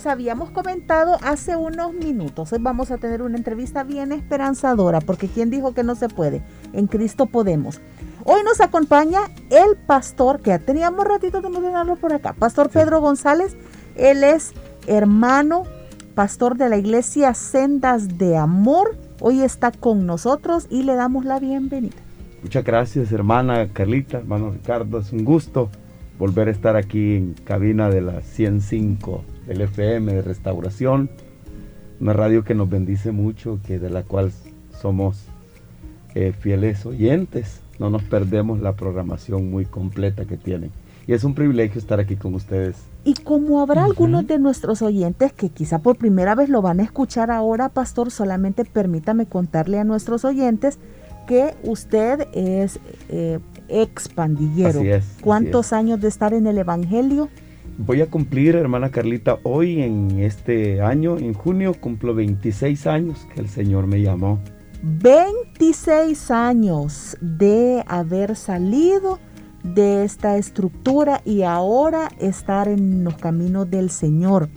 Les habíamos comentado hace unos minutos, vamos a tener una entrevista bien esperanzadora, porque ¿quién dijo que no se puede? En Cristo podemos. Hoy nos acompaña el pastor, que ya teníamos ratito de mencionarlo por acá, Pastor Pedro González. Él es hermano, pastor de la iglesia Sendas de Amor. Hoy está con nosotros y le damos la bienvenida. Muchas gracias, hermana Carlita, hermano Ricardo. Es un gusto volver a estar aquí en cabina de la 105 el FM de Restauración, una radio que nos bendice mucho, que de la cual somos eh, fieles oyentes. No nos perdemos la programación muy completa que tienen. Y es un privilegio estar aquí con ustedes. Y como habrá algunos de nuestros oyentes que quizá por primera vez lo van a escuchar ahora, pastor, solamente permítame contarle a nuestros oyentes que usted es eh, ex pandillero. ¿Cuántos años de estar en el Evangelio? Voy a cumplir, hermana Carlita, hoy en este año, en junio, cumplo 26 años que el Señor me llamó. 26 años de haber salido de esta estructura y ahora estar en los caminos del Señor.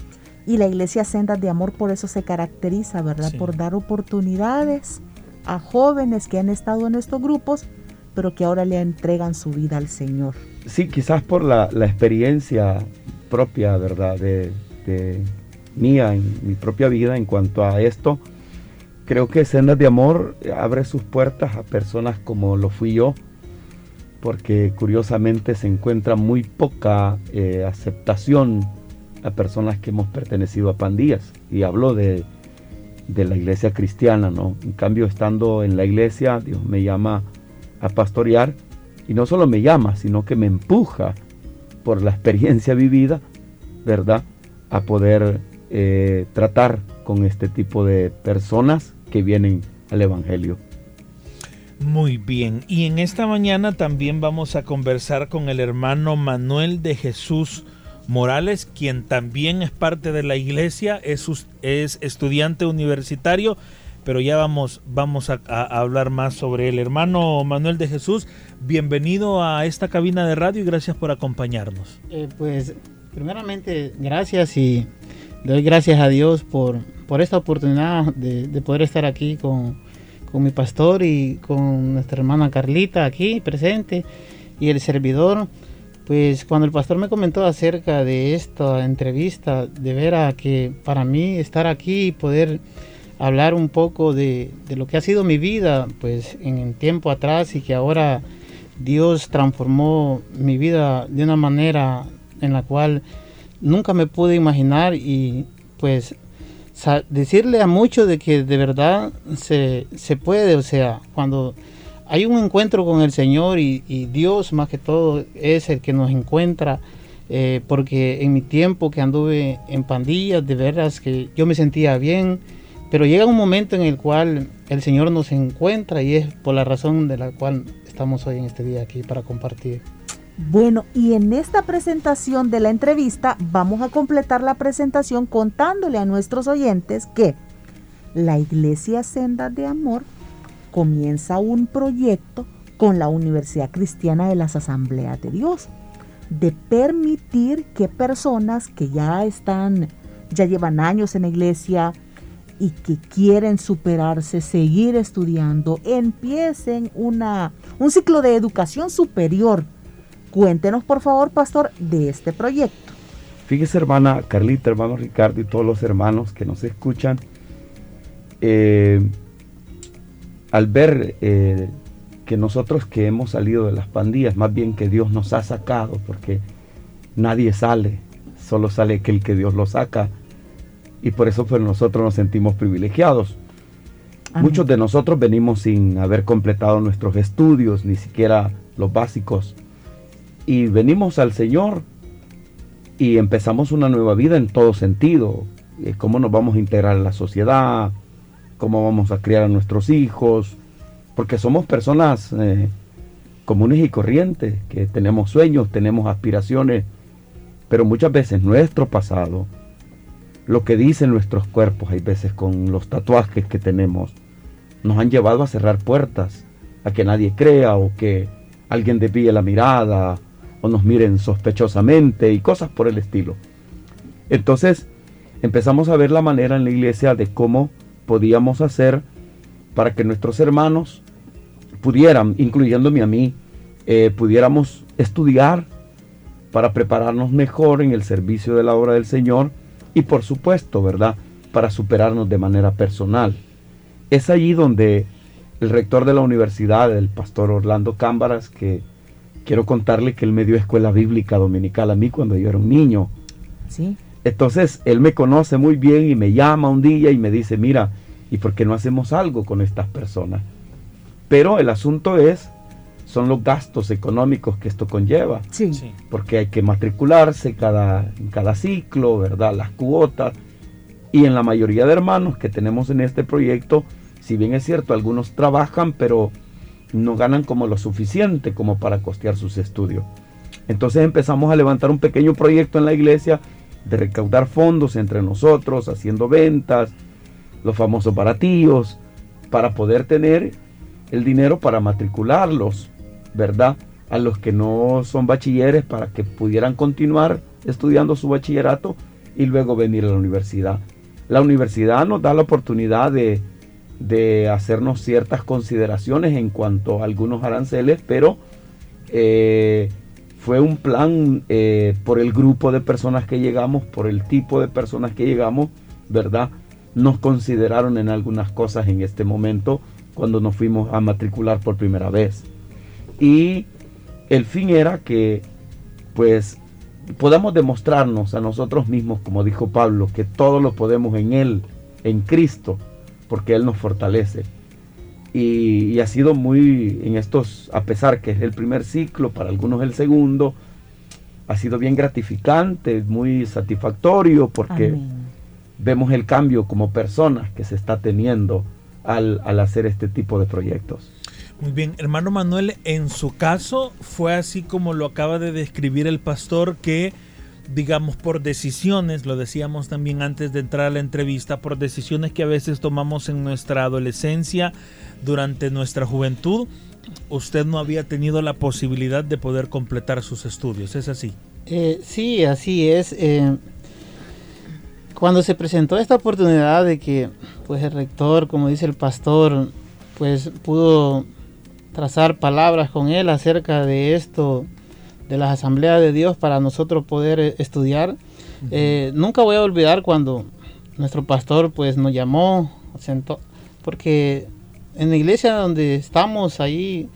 Y la iglesia Sendas de Amor por eso se caracteriza, ¿verdad? Por dar oportunidades a jóvenes que han estado en estos grupos, pero que ahora le entregan su vida al Señor. Sí, quizás por la, la experiencia propia, ¿verdad? De, mía, en mi propia vida en cuanto a esto. Creo que Sendas de Amor abre sus puertas a personas como lo fui yo, porque curiosamente se encuentra muy poca eh, aceptación a personas que hemos pertenecido a pandillas. Y hablo de, de la iglesia cristiana, ¿no? En cambio, estando en la iglesia, Dios me llama a pastorear y no solo me llama, sino que me empuja por la experiencia vivida, ¿verdad? A poder eh, tratar con este tipo de personas que vienen al Evangelio. Muy bien, y en esta mañana también vamos a conversar con el hermano Manuel de Jesús Morales, quien también es parte de la iglesia, es, es estudiante universitario pero ya vamos, vamos a, hablar más sobre él. Hermano Manuel de Jesús, bienvenido a esta cabina de radio y gracias por acompañarnos. Eh, pues primeramente gracias y doy gracias a Dios por, por esta oportunidad de, poder estar aquí con, con, mi pastor y con nuestra hermana Carlita aquí presente y el servidor. Pues cuando el pastor me comentó acerca de esta entrevista, de ver a que para mí estar aquí y poder hablar un poco de, lo que ha sido mi vida, pues en tiempo atrás y que ahora Dios transformó mi vida de una manera en la cual nunca me pude imaginar y pues decirle a muchos de que de verdad se, puede, o sea, cuando hay un encuentro con el Señor y, Dios más que todo es el que nos encuentra, eh, porque en mi tiempo que anduve en pandillas, de veras que yo me sentía bien, pero llega un momento en el cual el Señor nos encuentra y es por la razón de la cual estamos hoy en este día aquí para compartir. Bueno, y en esta presentación de la entrevista vamos a completar la presentación contándole a nuestros oyentes que la Iglesia Senda de Amor comienza un proyecto con la Universidad Cristiana de las Asambleas de Dios de permitir que personas que ya están, ya llevan años en la iglesia, y que quieren superarse, seguir estudiando, empiecen una, un ciclo de educación superior. Cuéntenos, por favor, pastor, de este proyecto. Fíjese, hermana Carlita, hermano Ricardo y todos los hermanos que nos escuchan, eh, al ver eh, que nosotros que hemos salido de las pandillas, más bien que Dios nos ha sacado, porque nadie sale, solo sale aquel que Dios lo saca y por eso pues nosotros nos sentimos privilegiados. Amén. Muchos de nosotros venimos sin haber completado nuestros estudios, ni siquiera los básicos. Y venimos al Señor y empezamos una nueva vida en todo sentido. Eh, Cómo nos vamos a integrar en la sociedad, cómo vamos a criar a nuestros hijos, porque somos personas eh, comunes y corrientes, que tenemos sueños, tenemos aspiraciones, pero muchas veces nuestro pasado, lo que dicen nuestros cuerpos, hay veces con los tatuajes que tenemos, nos han llevado a cerrar puertas, a que nadie crea o que alguien desvíe la mirada o nos miren sospechosamente y cosas por el estilo. Entonces empezamos a ver la manera en la iglesia de cómo podíamos hacer para que nuestros hermanos pudieran, incluyéndome a mí, eh, pudiéramos estudiar para prepararnos mejor en el servicio de la obra del Señor y por supuesto, ¿verdad? Para superarnos de manera personal. Es allí donde el rector de la universidad, el pastor Orlando Cámbaras, que quiero contarle que él me dio escuela bíblica dominical a mí cuando yo era un niño. Sí. Entonces él me conoce muy bien y me llama un día y me dice, mira, ¿y por qué no hacemos algo con estas personas? Pero el asunto es, son los gastos económicos que esto conlleva, Sí. Sí. porque hay que matricularse cada, en cada ciclo, ¿verdad? Las cuotas. Y en la mayoría de hermanos que tenemos en este proyecto, si bien es cierto, algunos trabajan, pero no ganan como lo suficiente como para costear sus estudios. Entonces empezamos a levantar un pequeño proyecto en la iglesia de recaudar fondos entre nosotros, haciendo ventas, los famosos baratíos, para poder tener el dinero para matricularlos, ¿verdad? A los que no son bachilleres para que pudieran continuar estudiando su bachillerato y luego venir a la universidad. La universidad nos da la oportunidad de, de hacernos ciertas consideraciones en cuanto a algunos aranceles, pero eh, fue un plan eh, por el grupo de personas que llegamos, por el tipo de personas que llegamos, ¿verdad? Nos consideraron en algunas cosas en este momento cuando nos fuimos a matricular por primera vez. Y el fin era que, pues, podamos demostrarnos a nosotros mismos, como dijo Pablo, que todo lo podemos en Él, en Cristo, porque Él nos fortalece. Y, y ha sido muy, en estos, a pesar que es el primer ciclo, para algunos el segundo, ha sido bien gratificante, muy satisfactorio, porque Amén. vemos el cambio como personas que se está teniendo al, al hacer este tipo de proyectos. Muy bien, hermano Manuel, en su caso fue así como lo acaba de describir el pastor que, digamos, por decisiones, lo decíamos también antes de entrar a la entrevista, por decisiones que a veces tomamos en nuestra adolescencia, durante nuestra juventud, usted no había tenido la posibilidad de poder completar sus estudios, ¿es así? Eh, sí, así es. eh, cuando se presentó esta oportunidad de que pues el rector, como dice el pastor, pues pudo trazar palabras con él acerca de esto, de las asambleas de Dios para nosotros poder eh, estudiar. Eh, nunca voy a olvidar cuando nuestro pastor pues nos llamó, sentó, porque en la iglesia donde estamos ahí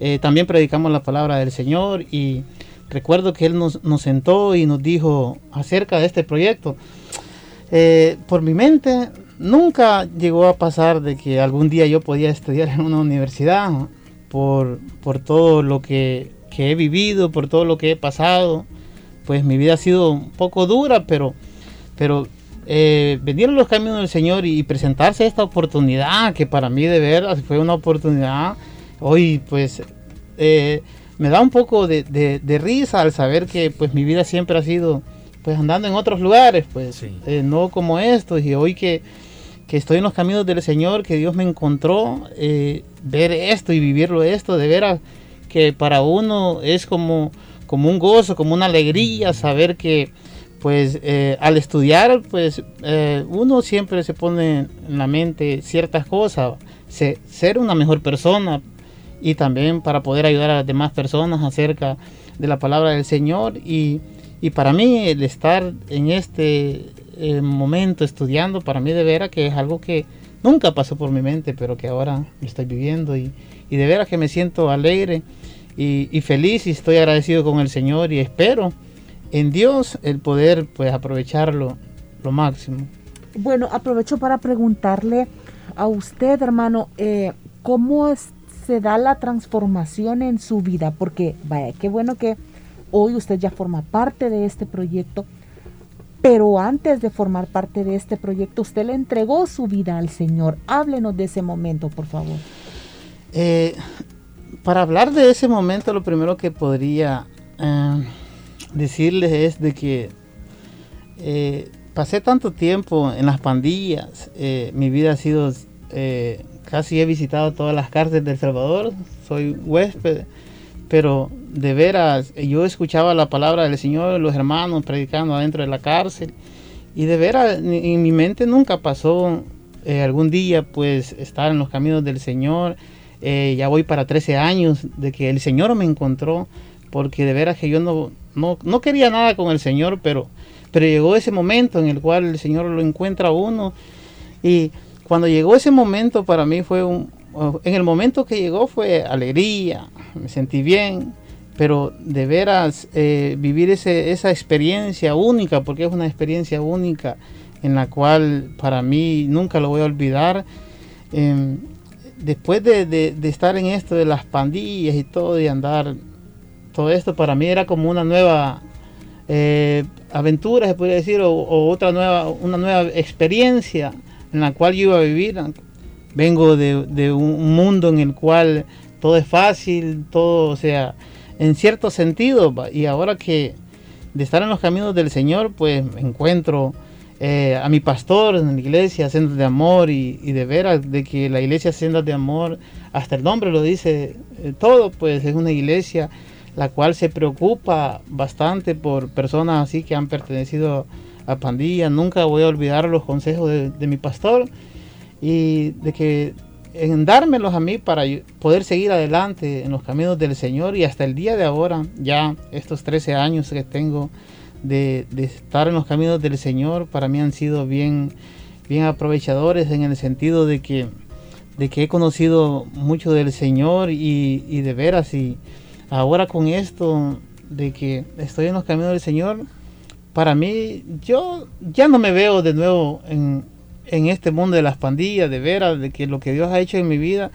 eh, también predicamos la palabra del Señor y recuerdo que él nos, nos sentó y nos dijo acerca de este proyecto. Eh, por mi mente nunca llegó a pasar de que algún día yo podía estudiar en una universidad por, por todo lo que, que he vivido, por todo lo que he pasado. Pues mi vida ha sido un poco dura, pero, pero eh, venir a los caminos del Señor y presentarse esta oportunidad, que para mí de veras fue una oportunidad, hoy pues eh, me da un poco de, de- de risa al saber que pues mi vida siempre ha sido pues andando en otros lugares, pues Sí. eh, no como estos, y hoy que, que estoy en los caminos del Señor, que Dios me encontró, eh, ver esto y vivirlo esto, de veras que para uno es como, como un gozo, como una alegría saber que pues eh, al estudiar pues eh, uno siempre se pone en la mente ciertas cosas, se- ser una mejor persona y también para poder ayudar a las demás personas acerca de la palabra del Señor y, y para mí el estar en este eh, momento estudiando para mí de veras que es algo que nunca pasó por mi mente pero que ahora estoy viviendo y, y de veras que me siento alegre y, y feliz y estoy agradecido con el Señor y espero en Dios el poder pues aprovecharlo lo máximo. Bueno, aprovecho para preguntarle, a usted, hermano, eh, cómo se da la transformación en su vida, porque vaya, qué bueno que hoy usted ya forma parte de este proyecto, pero antes de formar parte de este proyecto, usted le entregó su vida al Señor. Háblenos de ese momento, por favor. Eh, para hablar de ese momento, lo primero que podría eh, decirles es de que eh, pasé tanto tiempo en las pandillas, mi vida ha sido, casi he visitado todas las cárceles de Salvador, soy huésped, pero de veras, yo escuchaba la palabra del Señor, los hermanos predicando adentro de la cárcel, y de veras, en mi mente nunca pasó algún día pues estar en los caminos del Señor, eh, ya voy para 13 años de que el Señor me encontró, porque de veras que yo no, no, quería nada con el Señor, pero, pero llegó ese momento en el cual el Señor lo encuentra a uno. Y cuando llegó ese momento para mí fue un... En el momento que llegó fue alegría, me sentí bien, pero de veras eh, vivir ese, esa experiencia única, porque es una experiencia única en la cual para mí nunca lo voy a olvidar. Em, después de, estar en esto de las pandillas y todo, y andar, todo esto para mí era como una nueva eh, aventura, se podría decir, o, otra nueva, una nueva experiencia en la cual yo iba a vivir. Vengo de, un mundo en el cual todo es fácil, todo, o sea, en cierto sentido, y ahora que de estar en los caminos del Señor, pues encuentro eh, a mi pastor en la iglesia, Sendas de Amor, y, de veras, de que la iglesia Sendas de Amor, hasta el nombre lo dice eh, todo, pues es una iglesia la cual se preocupa bastante por personas así que han pertenecido a pandillas. Nunca voy a olvidar los consejos de, mi pastor y de que en dármelos a mí para poder seguir adelante en los caminos del Señor. Y hasta el día de ahora, ya estos 13 años que tengo de, estar en los caminos del Señor para mí han sido bien, bien aprovechadores en el sentido de que, de que he conocido mucho del Señor y, de veras y ahora con esto de que estoy en los caminos del Señor, para mí yo ya no me veo de nuevo en, en este mundo de las pandillas, de veras, de que lo que Dios ha hecho en mi vida,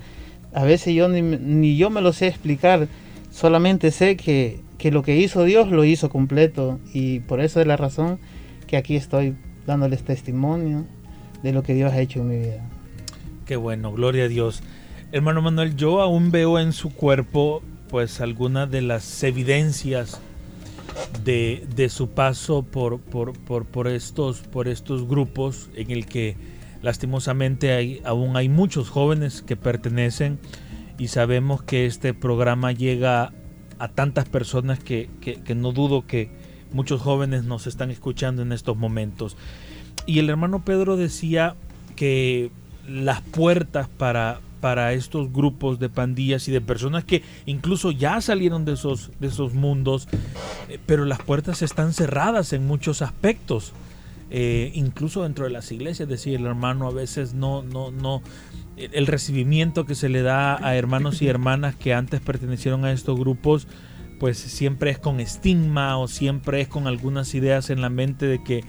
a veces yo ni, yo me lo sé explicar, solamente sé que, que lo que hizo Dios lo hizo completo y por eso es la razón que aquí estoy dándoles testimonio de lo que Dios ha hecho en mi vida. Qué bueno, gloria a Dios. Hermano Manuel, yo aún veo en su cuerpo pues algunas de las evidencias de, de su paso por, por, por, por, estos, por estos grupos en el que lastimosamente hay, aún hay muchos jóvenes que pertenecen y sabemos que este programa llega a tantas personas que, no dudo que muchos jóvenes nos están escuchando en estos momentos. Y el hermano Pedro decía que las puertas para, para estos grupos de pandillas y de personas que incluso ya salieron de esos, de esos mundos, eh, pero las puertas están cerradas en muchos aspectos. Eh, incluso dentro de las iglesias, decía el hermano, a veces no, no, no, el recibimiento que se le da a hermanos y hermanas que antes pertenecieron a estos grupos, pues siempre es con estigma o siempre es con algunas ideas en la mente de que,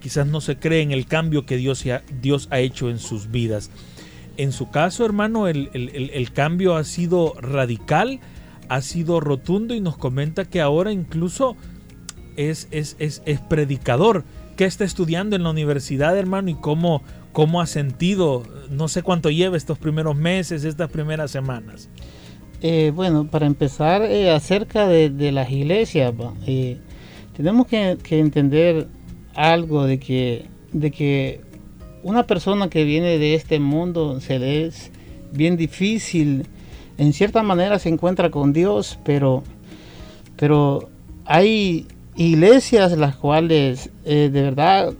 quizás no se cree en el cambio que Dios, Dios ha hecho en sus vidas. En su caso, hermano, el, el cambio ha sido radical, ha sido rotundo y nos comenta que ahora incluso es, es, es, es predicador. ¿Qué está estudiando en la universidad, hermano? ¿Y cómo, cómo ha sentido? No sé cuánto lleva estos primeros meses, estas primeras semanas. Eh, bueno, para empezar, eh, acerca de, las iglesias, eh, tenemos que, entender algo de que, de que una persona que viene de este mundo se le es bien difícil, en cierta manera se encuentra con Dios, pero, pero hay iglesias las cuales de verdad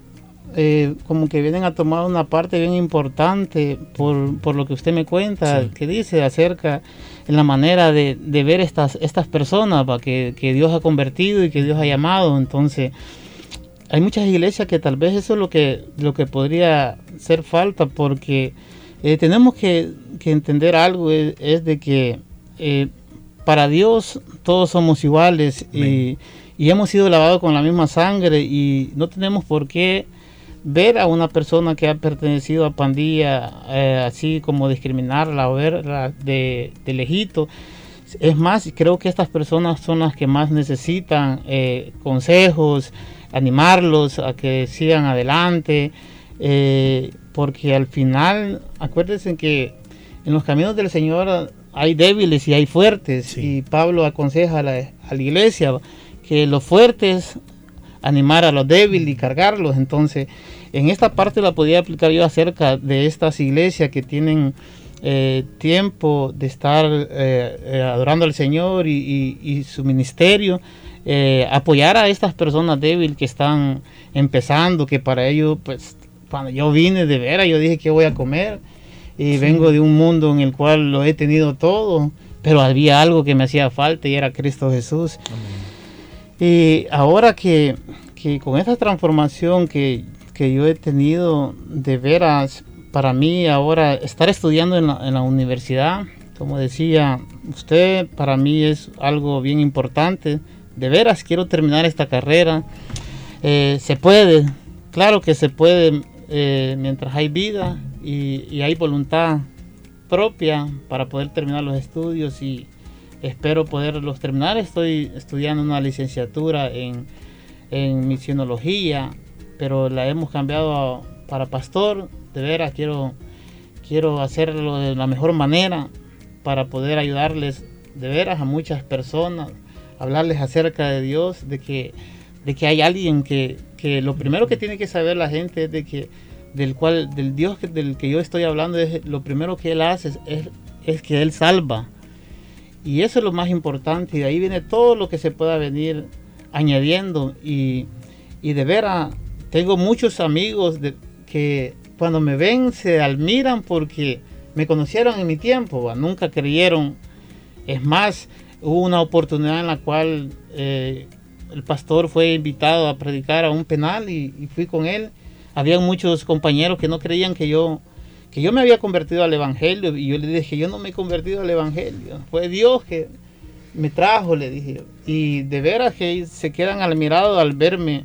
eh, como que vienen a tomar una parte bien importante por, por lo que usted me cuenta, que dice acerca en la manera de, de ver estas, estas personas para que, que, Dios ha convertido y que Dios ha llamado. Entonces, hay muchas iglesias que tal vez eso es lo que, lo que podría ser falta porque eh, tenemos que, que, entender algo, es, de que eh, para Dios todos somos iguales y, y hemos sido lavados con la misma sangre y no tenemos por qué ver a una persona que ha pertenecido a pandilla, eh, así como discriminarla o verla de, de lejito. Es más, creo que estas personas son las que más necesitan consejos, animarlos a que sigan adelante, eh, porque al final, acuérdense que en los caminos del Señor hay débiles y hay fuertes, y Pablo aconseja a la, a la iglesia que los fuertes animar a los débiles y cargarlos. Entonces, en esta parte la podía aplicar yo acerca de estas iglesias que tienen eh, tiempo de estar eh, eh, adorando al Señor y, su ministerio. Apoyar a estas personas débiles que están empezando, que para ellos, pues, cuando yo vine de veras, yo dije que voy a comer y vengo de un mundo en el cual lo he tenido todo, pero había algo que me hacía falta y era Cristo Jesús. Y ahora que, con esta transformación que, yo he tenido de veras, para mí ahora estar estudiando en la, universidad, como decía usted, para mí es algo bien importante. De veras quiero terminar esta carrera. Eh, se puede, claro que se puede eh, mientras hay vida y, hay voluntad propia para poder terminar los estudios y, espero poderlos terminar. Estoy estudiando una licenciatura en, en misionología, pero la hemos cambiado para pastor. De veras, quiero, quiero hacerlo de la mejor manera para poder ayudarles de veras a muchas personas, hablarles acerca de Dios, de que, de que hay alguien que, que lo primero que tiene que saber la gente es de que del cual del Dios del que yo estoy hablando es lo primero que él hace es, es que él salva y eso es lo más importante. Y de ahí viene todo lo que se pueda venir añadiendo. Y, de veras, tengo muchos amigos de, que cuando me ven se admiran porque me conocieron en mi tiempo, nunca creyeron. Es más, hubo una oportunidad en la cual eh, el pastor fue invitado a predicar a un penal y, y fui con él. Había muchos compañeros que no creían que yo que yo me había convertido al Evangelio y yo le dije, yo no me he convertido al Evangelio, fue Dios que me trajo, le dije. Y de veras que se quedan admirados al verme,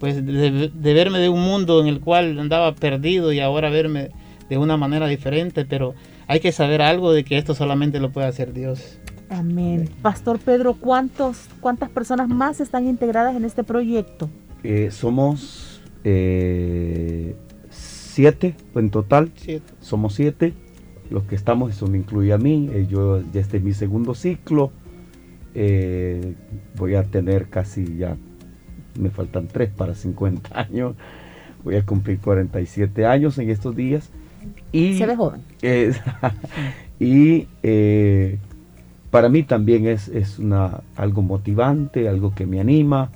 pues de, verme de un mundo en el cual andaba perdido y ahora verme de una manera diferente, pero hay que saber algo de que esto solamente lo puede hacer Dios. Amén. Pastor Pedro, ¿cuántos, ¿cuántas personas más están integradas en este proyecto? Eh, somos eh, siete en total. Somos siete. Los que estamos, eso me incluye a mí. Eh, yo ya este es mi segundo ciclo. Eh, voy a tener casi ya, me faltan tres para 50 años. Voy a cumplir 47 años en estos días. Y, Se ve joven. y eh, para mí también es, es una, algo motivante, algo que me anima.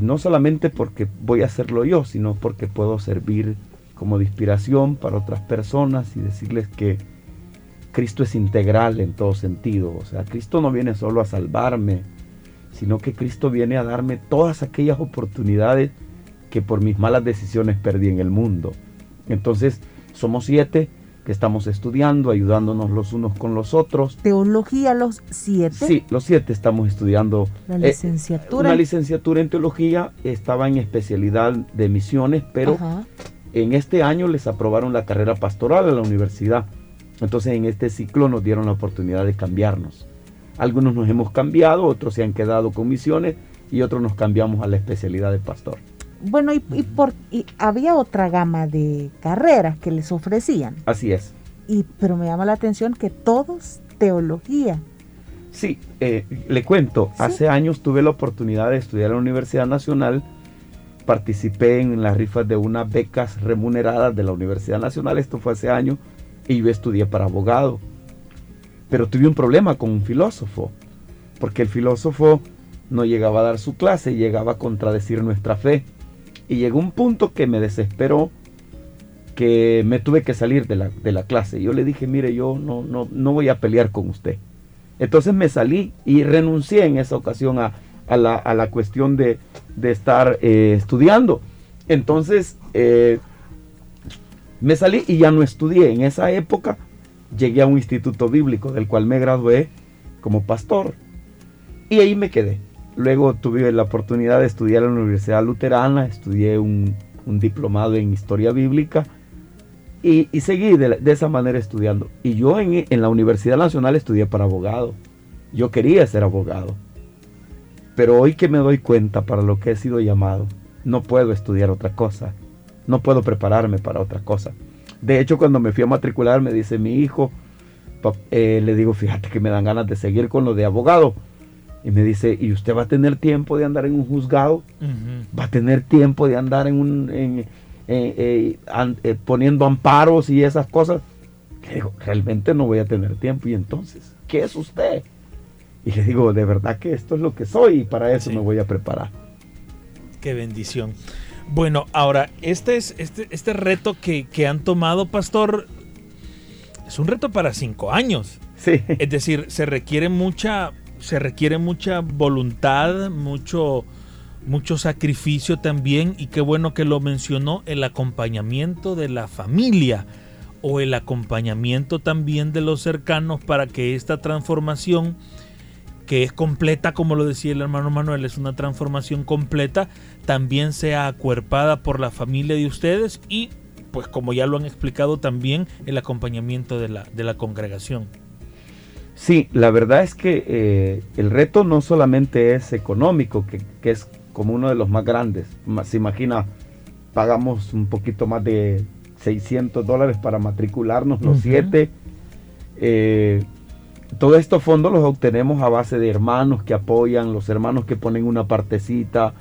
no solamente porque voy a hacerlo yo, sino porque puedo servir como de inspiración para otras personas y decirles que Cristo es integral en todo sentido. O sea, Cristo no viene solo a salvarme, sino que Cristo viene a darme todas aquellas oportunidades que por mis malas decisiones perdí en el mundo. Entonces, somos siete que estamos estudiando, ayudándonos los unos con los otros. ¿Teología los siete? Sí, los siete estamos estudiando. La eh, licenciatura. una licenciatura en teología, estaba en especialidad de misiones, pero en este año les aprobaron la carrera pastoral a la universidad. Entonces en este ciclo nos dieron la oportunidad de cambiarnos. Algunos nos hemos cambiado, otros se han quedado con misiones y otros nos cambiamos a la especialidad de pastor. Bueno, y, por, había otra gama de carreras que les ofrecían. Así es. Y, pero me llama la atención que todos teología. Sí, eh, le cuento, hace años tuve la oportunidad de estudiar en la Universidad Nacional participé en las rifas de unas becas remuneradas de la Universidad Nacional, esto fue hace años, y yo estudié para abogado. Pero tuve un problema con un filósofo, porque el filósofo no llegaba a dar su clase, llegaba a contradecir nuestra fe. Y llegó un punto que me desesperó, que me tuve que salir de la, de la clase. Yo le dije, mire, yo no, no, no voy a pelear con usted. Entonces me salí y renuncié en esa ocasión a, a la, cuestión de, estar eh, estudiando. Entonces, eh, me salí y ya no estudié. En esa época llegué a un instituto bíblico del cual me gradué como pastor. Y ahí me quedé. Luego tuve la oportunidad de estudiar en la Universidad Luterana, estudié un diplomado en historia bíblica y, seguí de, esa manera estudiando. Y yo en, en la Universidad Nacional estudié para abogado. Yo quería ser abogado. Pero hoy que me doy cuenta para lo que he sido llamado, no puedo estudiar otra cosa. No puedo prepararme para otra cosa. De hecho, cuando me fui a matricular, me dice mi hijo, eh, le digo, fíjate que me dan ganas de seguir con lo de abogado. Y me dice, ¿y usted va a tener tiempo de andar en un juzgado? ¿Va a tener tiempo de andar en un, en, eh, eh, poniendo amparos y esas cosas? Le digo, realmente no voy a tener tiempo. Y entonces, ¿qué es usted? Y le digo, de verdad que esto es lo que soy y para eso me voy a preparar. Qué bendición. Bueno, ahora, este, es, este, este reto que, que han tomado, pastor, es un reto para cinco años. Sí. Es decir, se requiere mucha, se requiere mucha voluntad, mucho, mucho sacrificio también, y qué bueno que lo mencionó, el acompañamiento de la familia o el acompañamiento también de los cercanos para que esta transformación que es completa, como lo decía el hermano Manuel, es una transformación completa, también sea acuerpada por la familia de ustedes y, pues como ya lo han explicado, también el acompañamiento de la, de la congregación. Sí, la verdad es que eh, el reto no solamente es económico, que, es como uno de los más grandes. Se imagina, pagamos un poquito más de 600 dólares para matricularnos los siete. Eh, todos estos fondos los obtenemos a base de hermanos que apoyan, los hermanos que ponen una partecita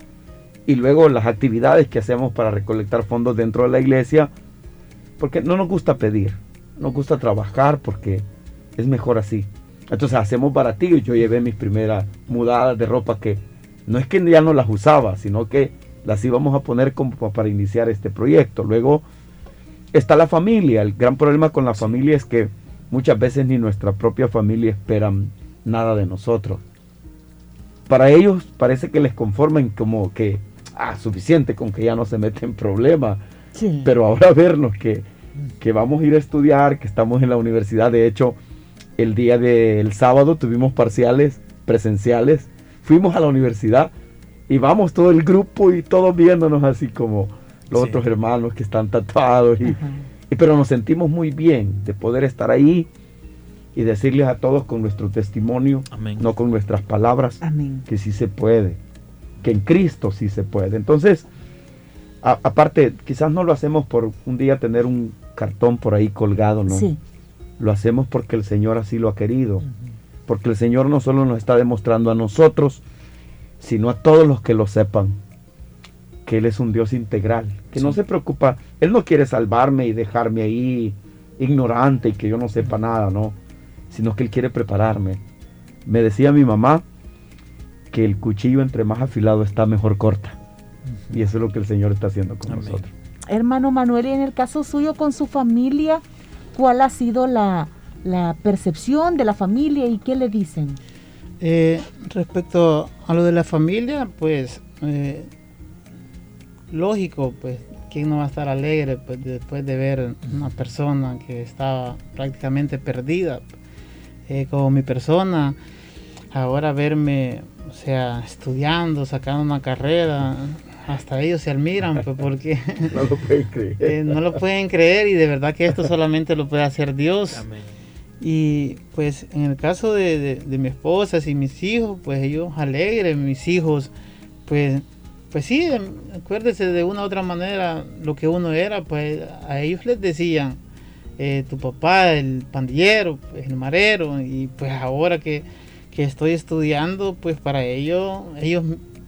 y luego las actividades que hacemos para recolectar fondos dentro de la iglesia, porque no nos gusta pedir, nos gusta trabajar porque es mejor así. Entonces hacemos baratillos. Yo llevé mis primeras mudadas de ropa que no es que ya no las usaba, sino que las íbamos a poner como para iniciar este proyecto. Luego está la familia. El gran problema con la familia es que Muchas veces ni nuestra propia familia esperan nada de nosotros. Para ellos parece que les conformen como que, ah, suficiente con que ya no se meten en problemas. Pero ahora vernos que, que vamos a ir a estudiar, que estamos en la universidad, de hecho, el día del sábado tuvimos parciales presenciales, fuimos a la universidad y vamos todo el grupo y todos viéndonos así como los otros hermanos que están tatuados y, pero nos sentimos muy bien de poder estar ahí y decirles a todos con nuestro testimonio, no con nuestras palabras, que sí se puede, que en Cristo sí se puede. Entonces, aparte, quizás no lo hacemos por un día tener un cartón por ahí colgado, ¿no? Sí. Lo hacemos porque el Señor así lo ha querido, porque el Señor no solo nos está demostrando a nosotros, sino a todos los que lo sepan, que Él es un Dios integral, que no se preocupa, Él no quiere salvarme y dejarme ahí ignorante y que yo no sepa nada, no, sino que Él quiere prepararme. Me decía mi mamá que el cuchillo entre más afilado está mejor corta. Y eso es lo que el Señor está haciendo con nosotros. Hermano Manuel, y en el caso suyo con su familia, ¿cuál ha sido la, percepción de la familia y qué le dicen? Eh, respecto a lo de la familia, pues eh, lógico, pues, ¿quién no va a estar alegre pues, después de ver una persona que estaba prácticamente perdida eh, como mi persona? Ahora verme, o sea, estudiando, sacando una carrera, hasta ellos se admiran, pues, porque no lo pueden creer. Eh, no lo pueden creer y de verdad que esto solamente lo puede hacer Dios. Y pues en el caso de, de mi esposa y mis hijos, pues ellos alegres, mis hijos, pues pues sí, em, acuérdese de una u otra manera lo que uno era, pues a ellos les decían, eh, tu papá, el pandillero, pues, el marero, y pues ahora que, estoy estudiando, pues para ellos, ellos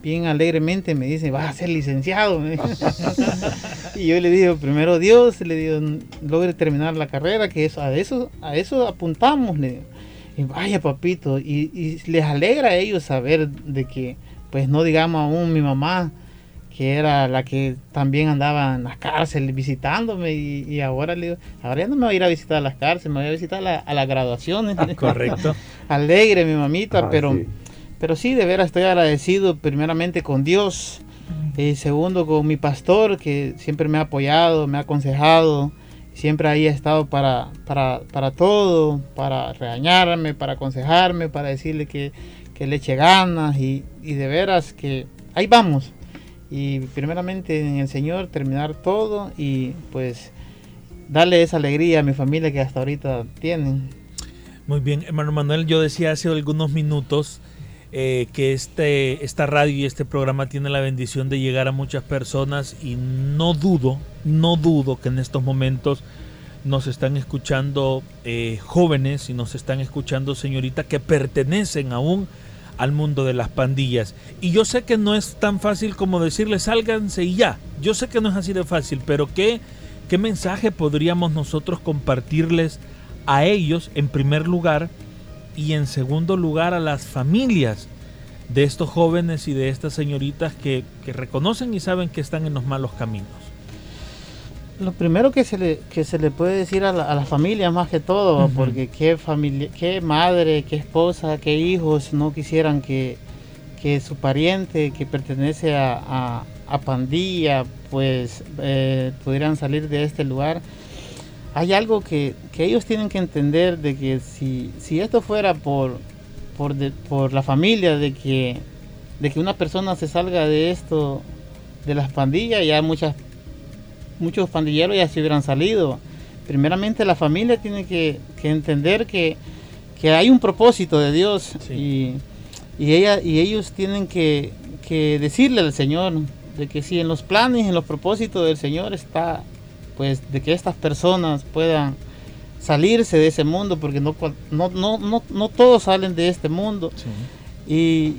bien alegremente me dicen, vas a ser licenciado. y yo le digo, primero Dios, le digo, logre terminar la carrera, que eso, a eso, a eso apuntamos, le Y vaya papito, y, y les alegra a ellos saber de que pues no digamos aún mi mamá, que era la que también andaba en las cárceles visitándome y, ahora le digo, ahora ya no me voy a ir a visitar a las cárceles, me voy a visitar a, las graduaciones. Correcto. Alegre mi mamita, ah, pero, sí. Pero sí, de veras estoy agradecido primeramente con Dios y segundo con mi pastor que siempre me ha apoyado, me ha aconsejado, siempre ahí ha estado para, para, para todo, para regañarme, para aconsejarme, para decirle que, que le eche ganas y, y de veras que ahí vamos. y primeramente en el Señor terminar todo y pues darle esa alegría a mi familia que hasta ahorita tienen. Muy bien, hermano Manuel, yo decía hace algunos minutos eh, que este, esta radio y este programa tiene la bendición de llegar a muchas personas y no dudo, no dudo que en estos momentos nos están escuchando eh, jóvenes y nos están escuchando señoritas que pertenecen aún al mundo de las pandillas. Y yo sé que no es tan fácil como decirles sálganse y ya. Yo sé que no es así de fácil, pero ¿qué, qué mensaje podríamos nosotros compartirles a ellos en primer lugar y en segundo lugar a las familias de estos jóvenes y de estas señoritas que, que reconocen y saben que están en los malos caminos? Lo primero que se le, que se le puede decir a la, familia más que todo, porque qué, familia, qué madre, qué esposa, qué hijos no quisieran que, su pariente que pertenece a, a, pandilla, pues eh, pudieran salir de este lugar. Hay algo que, ellos tienen que entender de que si, si esto fuera por, por, por la familia, de que, de que una persona se salga de esto, de las pandillas, ya muchas muchos pandilleros ya se hubieran salido. Primeramente la familia tiene que, entender que, hay un propósito de Dios y, ella, y ellos tienen que, decirle al Señor de que si en los planes, en los propósitos del Señor está, pues de que estas personas puedan salirse de ese mundo, porque no, no, no, no, todos salen de este mundo. Y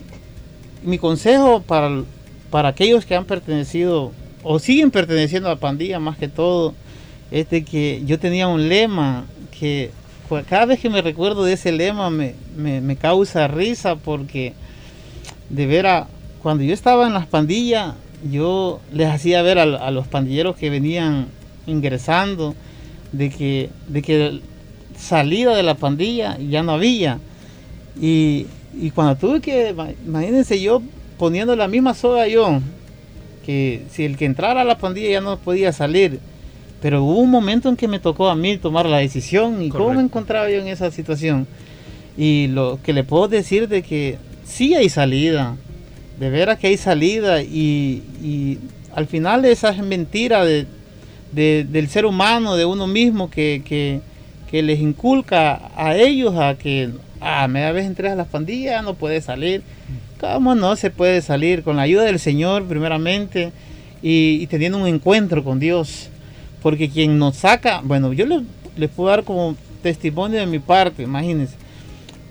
mi consejo para, para aquellos que han pertenecido o siguen perteneciendo a la pandilla más que todo, es de que yo tenía un lema que cada vez que me recuerdo de ese lema me, me, causa risa porque de veras, cuando yo estaba en las pandillas, yo les hacía ver a, los pandilleros que venían ingresando de que, de que salida de la pandilla ya no había. Y, y cuando tuve que, imagínense yo poniendo la misma soga yo, que si el que entrara a la pandilla ya no podía salir. Pero hubo un momento en que me tocó a mí tomar la decisión y cómo me encontraba yo en esa situación. Y lo que le puedo decir de que sí hay salida, de veras que hay salida y, al final esa es mentira de, del ser humano, de uno mismo que, que, les inculca a ellos a que, ah, media vez entré a las pandillas, no puede salir. ¿Cómo no se puede salir? Con la ayuda del Señor, primeramente, y, teniendo un encuentro con Dios. Porque quien nos saca, bueno, yo les, puedo dar como testimonio de mi parte, imagínense.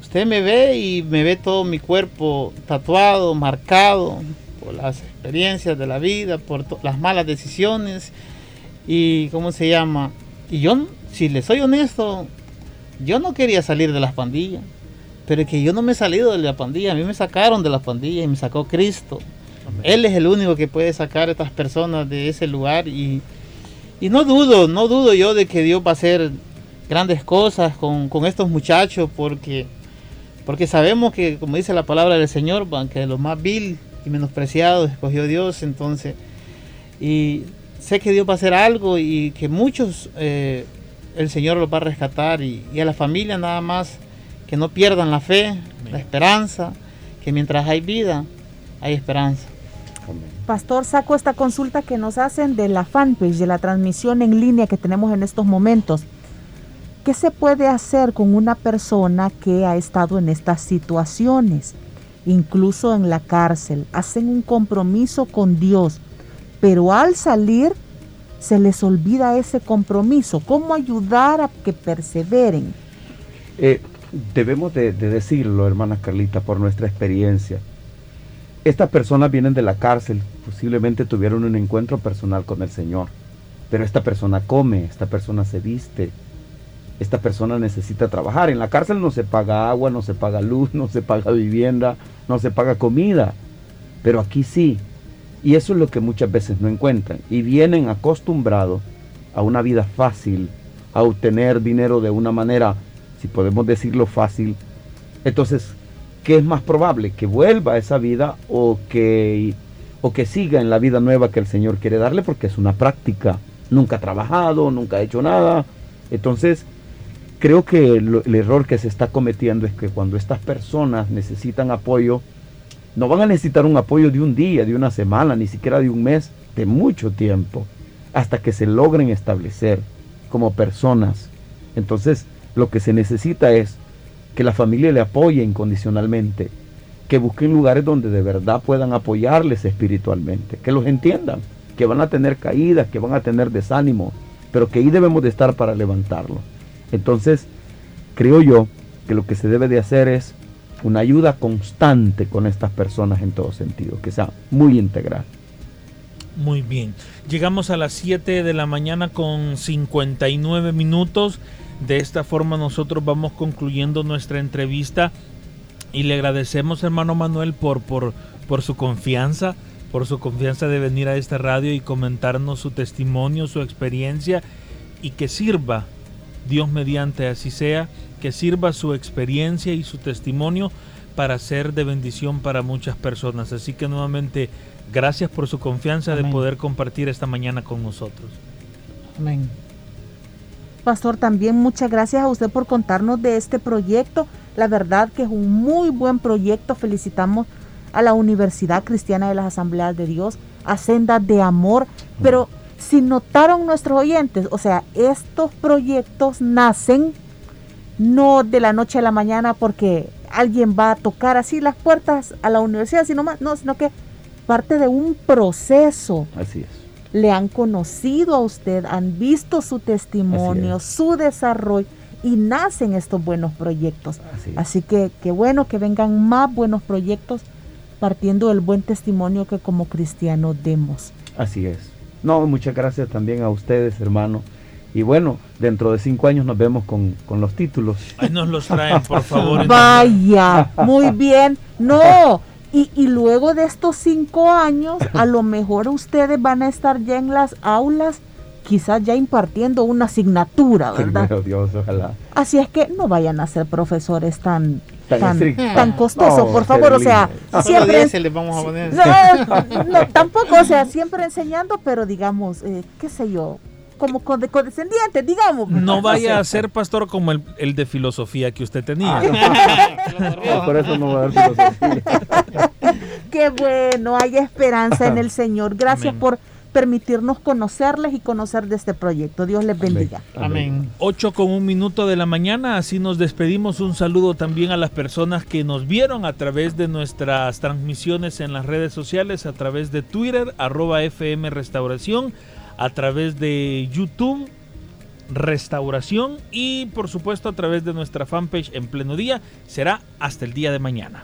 Usted me ve y me ve todo mi cuerpo tatuado, marcado por las experiencias de la vida, por las malas decisiones y cómo se llama. Y yo, si le soy honesto, yo no quería salir de las pandillas. Pero es que yo no me he salido de la pandilla, a mí me sacaron de la pandilla y me sacó Cristo. Él es el único que puede sacar a estas personas de ese lugar y, no dudo, no dudo yo de que Dios va a hacer grandes cosas con, estos muchachos porque, porque sabemos que, como dice la palabra del Señor, que lo más vil y menospreciado escogió Dios, entonces, y sé que Dios va a hacer algo y que muchos eh, el Señor los va a rescatar y, y a la familia nada más que no pierdan la fe, la esperanza, que mientras hay vida, hay esperanza. Pastor, saco esta consulta que nos hacen de la fanpage, de la transmisión en línea que tenemos en estos momentos. ¿Qué se puede hacer con una persona que ha estado en estas situaciones? Incluso en la cárcel, hacen un compromiso con Dios, pero al salir se les olvida ese compromiso. ¿Cómo ayudar a que perseveren? Eh, debemos de, decirlo, hermana Carlita, por nuestra experiencia. Estas personas vienen de la cárcel, posiblemente tuvieron un encuentro personal con el Señor, pero esta persona come, esta persona se viste, esta persona necesita trabajar. En la cárcel no se paga agua, no se paga luz, no se paga vivienda, no se paga comida, pero aquí sí. Y eso es lo que muchas veces no encuentran. Y vienen acostumbrados a una vida fácil, a obtener dinero de una manera si podemos decirlo fácil, entonces, ¿qué es más probable? ¿Que vuelva a esa vida o que, o que siga en la vida nueva que el Señor quiere darle? Porque es una práctica. Nunca ha trabajado, nunca ha hecho nada. Entonces, creo que el, error que se está cometiendo es que cuando estas personas necesitan apoyo, no van a necesitar un apoyo de un día, de una semana, ni siquiera de un mes, de mucho tiempo, hasta que se logren establecer como personas. Entonces, lo que se necesita es que la familia le apoye incondicionalmente, que busquen lugares donde de verdad puedan apoyarles espiritualmente, que los entiendan, que van a tener caídas, que van a tener desánimo, pero que ahí debemos de estar para levantarlo. Entonces, creo yo que lo que se debe de hacer es una ayuda constante con estas personas en todo sentido, que sea muy integral. Muy bien. Llegamos a las 7 de la mañana con 59 minutos. De esta forma nosotros vamos concluyendo nuestra entrevista y le agradecemos hermano Manuel por, por, por su confianza, por su confianza de venir a esta radio y comentarnos su testimonio, su experiencia y que sirva, Dios mediante así sea, que sirva su experiencia y su testimonio para ser de bendición para muchas personas. Así que nuevamente, gracias por su confianza de poder compartir esta mañana con nosotros. Amén. Pastor, también muchas gracias a usted por contarnos de este proyecto. La verdad que es un muy buen proyecto. Felicitamos a la Universidad Cristiana de las Asambleas de Dios, a Sendas de Amor. Pero si notaron nuestros oyentes, o sea, estos proyectos nacen no de la noche a la mañana porque alguien va a tocar así las puertas a la universidad, sino más, no, sino que parte de un proceso. Así es. Le han conocido a usted, han visto su testimonio, su desarrollo y nacen estos buenos proyectos. Así, así que qué bueno que vengan más buenos proyectos partiendo del buen testimonio que como cristianos demos. Así es. No, muchas gracias también a ustedes, hermano y bueno, dentro de cinco años nos vemos con, los títulos. Ahí nos los traen, por favor. Vaya, muy bien. No, y, y, luego de estos cinco años, a lo mejor ustedes van a estar ya en las aulas, quizás ya impartiendo una asignatura, ¿verdad? Dios, ojalá. Así es que no vayan a ser profesores tan tan, tan, costosos, por favor, o sea, siempre se les vamos a poner. No, tampoco, o sea, siempre enseñando, pero digamos, eh, qué sé yo, como condescendiente, digamos. No vaya a ser pastor como el, el de filosofía que usted tenía. por eso no va a dar filosofía. Qué bueno, hay esperanza en el Señor. Gracias por permitirnos conocerles y conocer de este proyecto. Dios les bendiga. Amén. 8 con un minuto de la mañana, así nos despedimos. Un saludo también a las personas que nos vieron a través de nuestras transmisiones en las redes sociales, a través de Twitter, arroba FM Restauración a través de YouTube, Restauración y por supuesto a través de nuestra fanpage en pleno día. Será hasta el día de mañana.